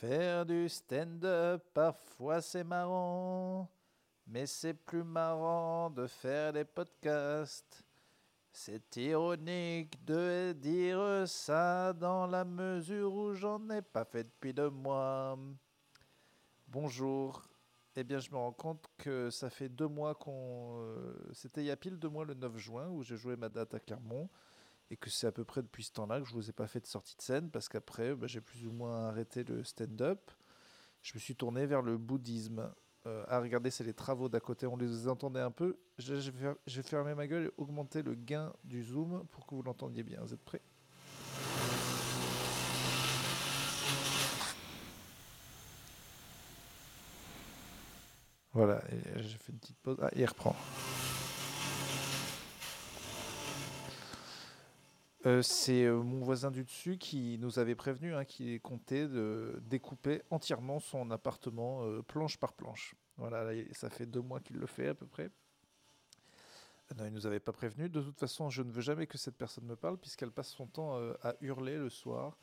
Faire du stand-up, parfois c'est marrant, mais c'est plus marrant de faire des podcasts. C'est ironique de dire ça dans la mesure où j'en ai pas fait depuis deux mois. Bonjour. Eh bien, je me rends compte que ça fait deux mois qu'on. euh, C'était il y a pile deux mois, le 9 juin, où j'ai joué ma date à Clermont. Et que c'est à peu près depuis ce temps-là que je vous ai pas fait de sortie de scène, parce qu'après, bah, j'ai plus ou moins arrêté le stand-up. Je me suis tourné vers le bouddhisme. Euh, ah, regardez, c'est les travaux d'à côté, on les entendait un peu. Je, je vais, fer- je vais fermer ma gueule et augmenter le gain du zoom pour que vous l'entendiez bien. Vous êtes prêts? Voilà, j'ai fait une petite pause. Ah, il reprend. Euh, c'est euh, mon voisin du dessus qui nous avait prévenu hein, qu'il comptait de découper entièrement son appartement euh, planche par planche. Voilà, là, il- ça fait deux mois qu'il le fait à peu près. Non, il nous avait pas prévenu. De toute façon, je ne veux jamais que cette personne me parle puisqu'elle passe son temps à hurler le soir.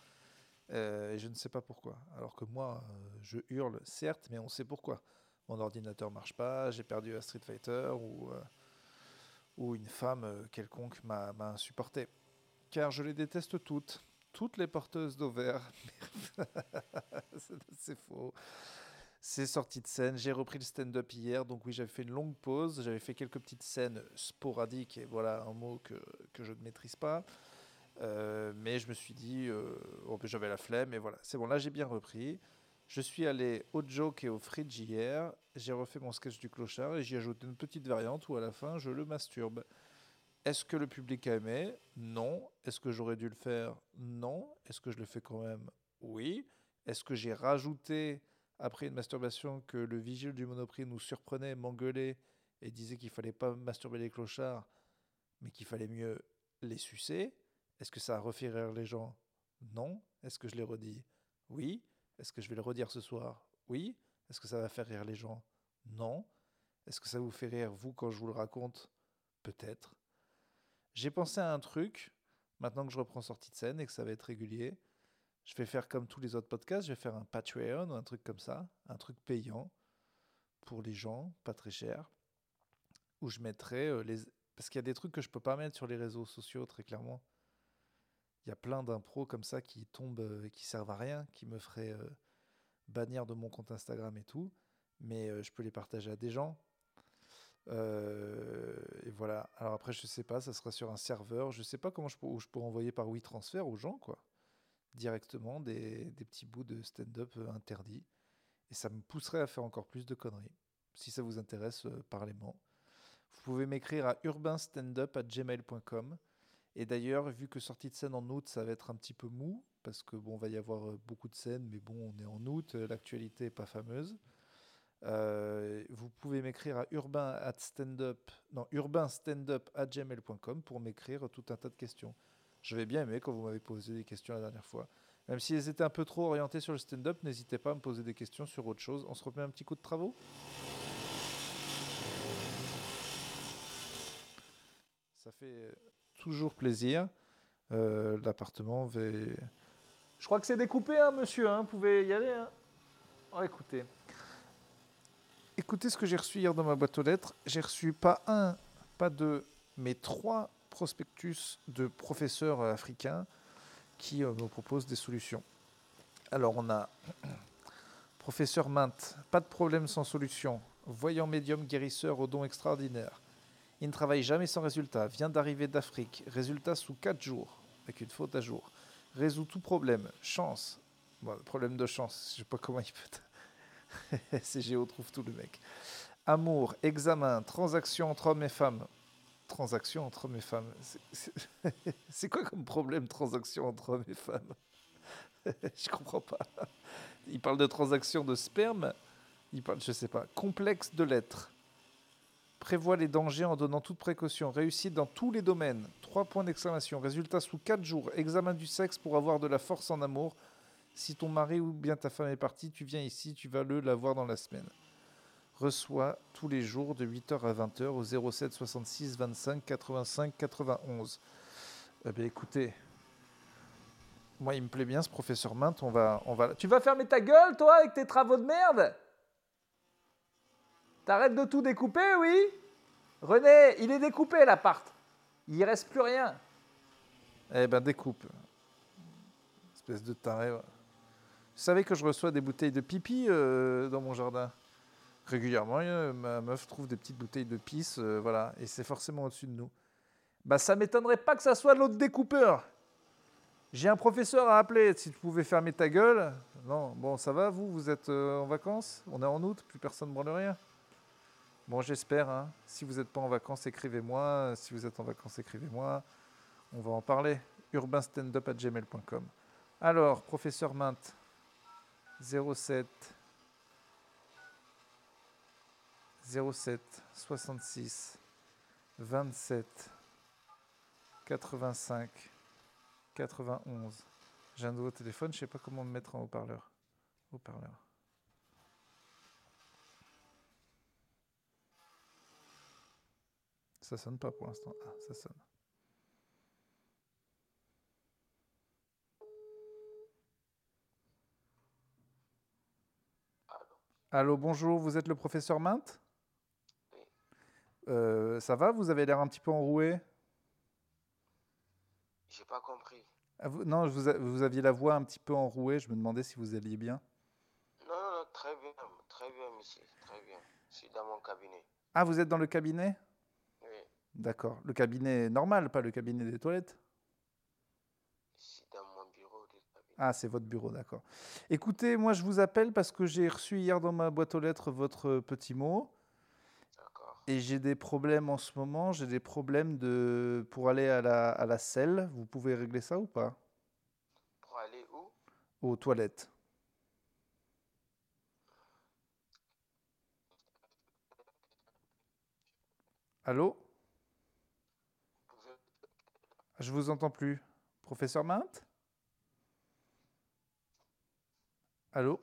Et je ne sais pas pourquoi. Alors que moi, je hurle, certes, mais on sait pourquoi. Mon ordinateur marche pas, j'ai perdu à Street Fighter ou, une femme quelconque m'a m'a insupporté. Car je les déteste toutes. Toutes les porteuses d'ovaires. C'est- faux. C'est sorti de scène. J'ai repris le stand-up hier. Donc oui, j'avais fait une longue pause. J'avais fait quelques petites scènes sporadiques. Et voilà un mot que, que je ne maîtrise pas. Euh, mais je me suis dit, euh, ben, j'avais la flemme. Et voilà, c'est bon. Là, j'ai bien repris. Je suis allé au joke et au fridge hier. J'ai refait mon sketch du clochard et j'y ai ajouté une petite variante où à la fin, je le masturbe. Est-ce que le public a aimé? Non. Est-ce que j'aurais dû le faire? Non. Est-ce que je le fais quand même? Oui. Est-ce que j'ai rajouté, après une masturbation, que le vigile du Monoprix nous surprenait, m'engueulait et disait qu'il fallait pas masturber les clochards, mais qu'il fallait mieux les sucer? Est-ce que ça a refait rire les gens? Non. Est-ce que je l'ai redit? Oui. Est-ce que je vais le redire ce soir? Oui. Est-ce que ça va faire rire les gens? Non. Est-ce que ça vous fait rire, vous, quand je vous le raconte? Peut-être. J'ai pensé à un truc, maintenant que je reprends sortie de scène et que ça va être régulier. Je vais faire comme tous les autres podcasts, je vais faire un Patreon ou un truc comme ça, un truc payant pour les gens, pas très cher, où je mettrai euh, les... Parce qu'il y a des trucs que je peux pas mettre sur les réseaux sociaux, très clairement. Il y a plein d'impros comme ça qui tombent, euh, qui servent à rien, qui me feraient euh, bannir de mon compte Instagram et tout, mais je peux les partager à des gens. Euh, et voilà. Alors après, je sais pas, ça sera sur un serveur. Je sais pas comment je peux envoyer par WeTransfer aux gens, quoi. Directement des, petits bouts de stand-up euh, interdits. Et ça me pousserait à faire encore plus de conneries. Si ça vous intéresse, euh, parlez-moi. Vous pouvez m'écrire à urbanstandup@gmail.com. Et d'ailleurs, vu que sortie de scène en août, ça va être un petit peu mou, parce que bon, va y avoir beaucoup de scènes, mais bon, on est en août, l'actualité est pas fameuse. Euh, vous pouvez m'écrire à urbain non, urbanstandup@gmail.com pour m'écrire tout un tas de questions. J'avais bien aimé quand vous m'avez posé des questions la dernière fois. Même si elles étaient un peu trop orientées sur le stand-up, n'hésitez pas à me poser des questions sur autre chose. On se remet un petit coup de travaux Ça fait toujours plaisir. Euh, L'appartement va... Je crois que c'est découpé, hein, monsieur. Hein, vous pouvez y aller. Hein. Oh, écoutez. Écoutez ce que j'ai reçu hier dans ma boîte aux lettres. J'ai reçu pas un, pas deux, mais trois prospectus de professeurs euh, africains qui euh, me proposent des solutions. Alors on a professeur Mainte, pas de problème sans solution. Voyant médium guérisseur au don extraordinaire. Il ne travaille jamais sans résultat. Vient d'arriver d'Afrique. Résultat sous 4 jours, avec une faute à jour. Résout tout problème. Chance. Bon, problème de chance. Je sais pas comment il peut. CGO trouve tout le mec. Amour, examen, transaction entre hommes et femmes. Transaction entre hommes et femmes. C'est- quoi comme problème, transaction entre hommes et femmes? Je comprends pas. Il parle de transaction de sperme. Il parle, je sais pas, complexe de l'être. Prévoit les dangers en donnant toute précaution. Réussite dans tous les domaines. Trois points d'exclamation. Résultat sous quatre jours. Examen du sexe pour avoir de la force en amour. Si ton mari ou bien ta femme est partie, tu viens ici, tu vas le la voir dans la semaine. Reçoit tous les jours de 8h à 20h au 07 66 25 85 91. Eh bien, écoutez, Moi, il me plaît bien ce professeur Mint. On va, on va. Tu vas fermer ta gueule, toi, avec tes travaux de merde? T'arrêtes de tout découper, oui? René, il est découpé l'appart. Il reste plus rien. Eh ben, découpe. Espèce de taré. Vous savez que je reçois des bouteilles de pipi euh, dans mon jardin Régulièrement, ma meuf trouve des petites bouteilles de pisse, euh, voilà, et c'est forcément au-dessus de nous. Bah, ça m'étonnerait pas que ça soit l'autre découpeur. J'ai un professeur à appeler. Si tu pouvais fermer ta gueule. Non, bon, ça va, vous Vous êtes euh, en vacances? On est en août, plus personne ne branle rien. Bon, j'espère. Hein. Si vous n'êtes pas en vacances, écrivez-moi. Si vous êtes en vacances, écrivez-moi. On va en parler. urbanstandup.gmail.com. Alors, professeur Mint, 07 07 66 27 85 91. J'ai un nouveau téléphone, je sais pas comment me mettre en haut-parleur. Haut-parleur. Ça sonne pas pour l'instant. Ah, ça sonne. Allô, bonjour, vous êtes le professeur Mint euh, Ça va Vous avez l'air un petit peu enroué? J'ai pas compris. Ah, vous, non, vous, vous, aviez la voix un petit peu enrouée, je me demandais si vous alliez bien. Non, non, non, très bien, très bien, monsieur, très bien. Je suis dans mon cabinet. Ah, vous êtes dans le cabinet? Oui. D'accord. Le cabinet normal, pas le cabinet des toilettes? Ah, c'est votre bureau, d'accord. Écoutez, moi je vous appelle parce que j'ai reçu hier dans ma boîte aux lettres votre petit mot. Et j'ai des problèmes en ce moment. J'ai des problèmes de pour aller à la, à la selle. Vous pouvez régler ça ou pas? Pour aller où? Aux toilettes. Allô? Je vous entends plus. Professeur Mainte Allô?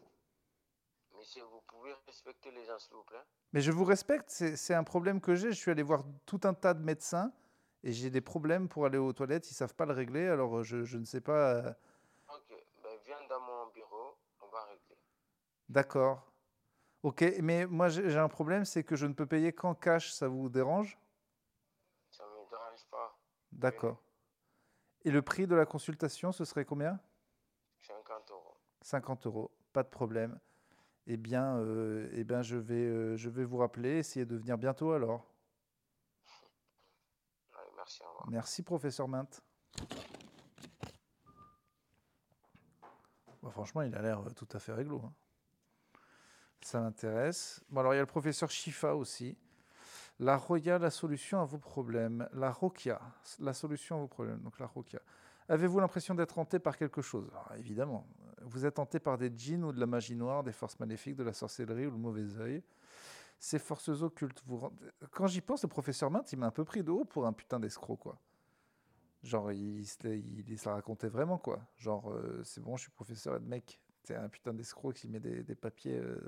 Monsieur, vous pouvez respecter les gens, s'il vous plaît Mais je vous respecte, c'est un problème que j'ai. Je suis allé voir tout un tas de médecins et j'ai des problèmes pour aller aux toilettes. Ils ne savent pas le régler, alors je, je ne sais pas. Euh. Ok, ben viens dans mon bureau, on va régler. D'accord. Ok, mais moi j'ai un problème, c'est que je ne peux payer qu'en cash. Ça vous dérange? Ça ne me dérange pas. D'accord. Et le prix de la consultation, ce serait combien? 50 euros. 50 euros pas de problème. Eh bien, euh, eh bien je, vais, euh, je vais vous rappeler, essayer de venir bientôt alors. merci, merci, professeur Mint. franchement, il a l'air euh, tout à fait réglo. Hein. Ça m'intéresse. Bon, alors il y a le professeur Shifa aussi. La Roya, la solution à vos problèmes. La Rokia, la solution à vos problèmes. Donc la Rokia. Avez-vous l'impression d'être hanté par quelque chose? Évidemment, vous êtes hanté par des djinns ou de la magie noire, des forces maléfiques, de la sorcellerie ou le mauvais œil. Ces forces occultes vous Quand j'y pense, le professeur Mint, il m'a un peu pris de haut pour un putain d'escroc, quoi. Genre, il, il, il, racontait vraiment, quoi. Genre, euh, c'est bon, je suis professeur et de mec, c'est un putain d'escroc qui met des, papiers. Euh,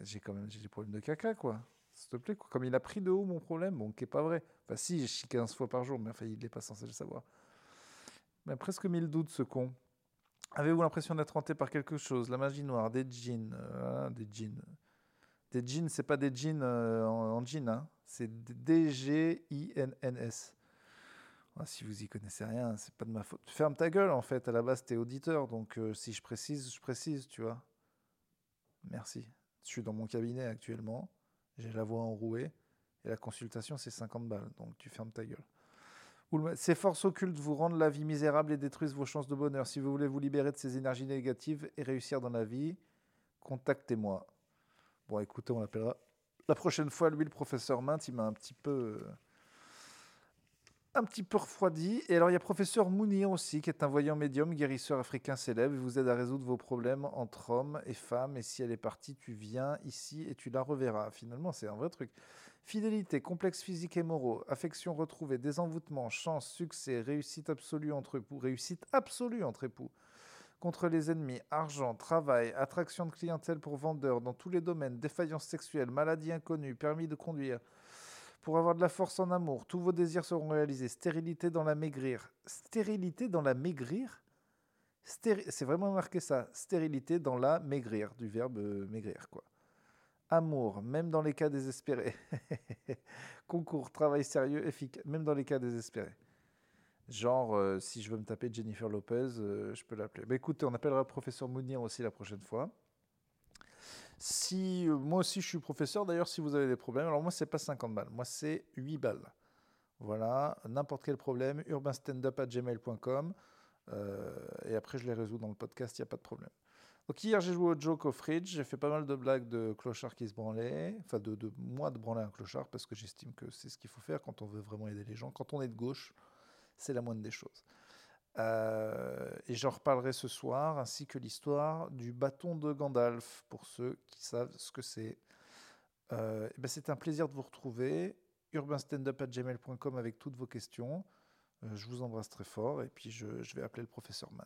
j'ai quand même des problèmes de caca, quoi. S'il te plaît, quoi. Comme il a pris de haut mon problème, bon, qui est pas vrai. Enfin, si, je chie 15 fois par jour, mais enfin, il n'est pas censé le savoir. Mais presque mille doutes, ce con. Avez-vous l'impression d'être hanté par quelque chose? La magie noire, des djinns, euh, des djinns. Des djinns, c'est pas des djinns euh, en, jean, hein. c'est D-G-I-N-N-S. Ah, si vous y connaissez rien, c'est pas de ma faute. Ferme ta gueule, en fait. À la base, t'es auditeur, donc euh, si je précise, je précise, tu vois. Merci. Je suis dans mon cabinet actuellement. J'ai la voix enrouée et la consultation, c'est 50 balles, donc tu fermes ta gueule. Ces forces occultes vous rendent la vie misérable et détruisent vos chances de bonheur. Si vous voulez vous libérer de ces énergies négatives et réussir dans la vie, contactez-moi. Bon, écoutez, on l'appellera la prochaine fois. Lui, le professeur Mint, il m'a un petit peu, un petit peu refroidi. Et alors, il y a professeur Mounir aussi, qui est un voyant médium, guérisseur africain célèbre. Il vous aide à résoudre vos problèmes entre hommes et femmes. Et si elle est partie, tu viens ici et tu la reverras. Finalement, c'est un vrai truc. Fidélité, complexe physique et moraux, affection retrouvée, désenvoûtement, chance, succès, réussite absolue entre époux, réussite absolue entre époux, contre les ennemis, argent, travail, attraction de clientèle pour vendeurs dans tous les domaines, défaillance sexuelle, maladie inconnue, permis de conduire. Pour avoir de la force en amour, tous vos désirs seront réalisés. Stérilité dans la maigrir. Stérilité dans la maigrir? C'est vraiment marqué ça. Stérilité dans la maigrir, du verbe euh, maigrir, quoi. Amour, même dans les cas désespérés. Concours, travail sérieux, efficace, même dans les cas désespérés. Genre, euh, si je veux me taper Jennifer Lopez, euh, je peux l'appeler. Bah, on appellera le professeur Mounir aussi la prochaine fois. Si, moi aussi, je suis professeur. D'ailleurs, si vous avez des problèmes, alors moi, c'est pas 50 balles. Moi, c'est 8 balles. Voilà, n'importe quel problème, urbanstandup.gmail.com. Euh, et après, je les résous dans le podcast, il n'y a pas de problème. Donc hier, j'ai joué au joke au fridge, j'ai fait pas mal de blagues de clochards qui se branlaient, enfin de, moi de branler un clochard, parce que j'estime que c'est ce qu'il faut faire quand on veut vraiment aider les gens. Quand on est de gauche, c'est la moindre des choses. Euh, et j'en reparlerai ce soir, ainsi que l'histoire du bâton de Gandalf, pour ceux qui savent ce que c'est. Euh, ben c'est un plaisir de vous retrouver. urbanstandup.gmail.com avec toutes vos questions. Euh, je vous embrasse très fort et puis je, je vais appeler le professeur Mant.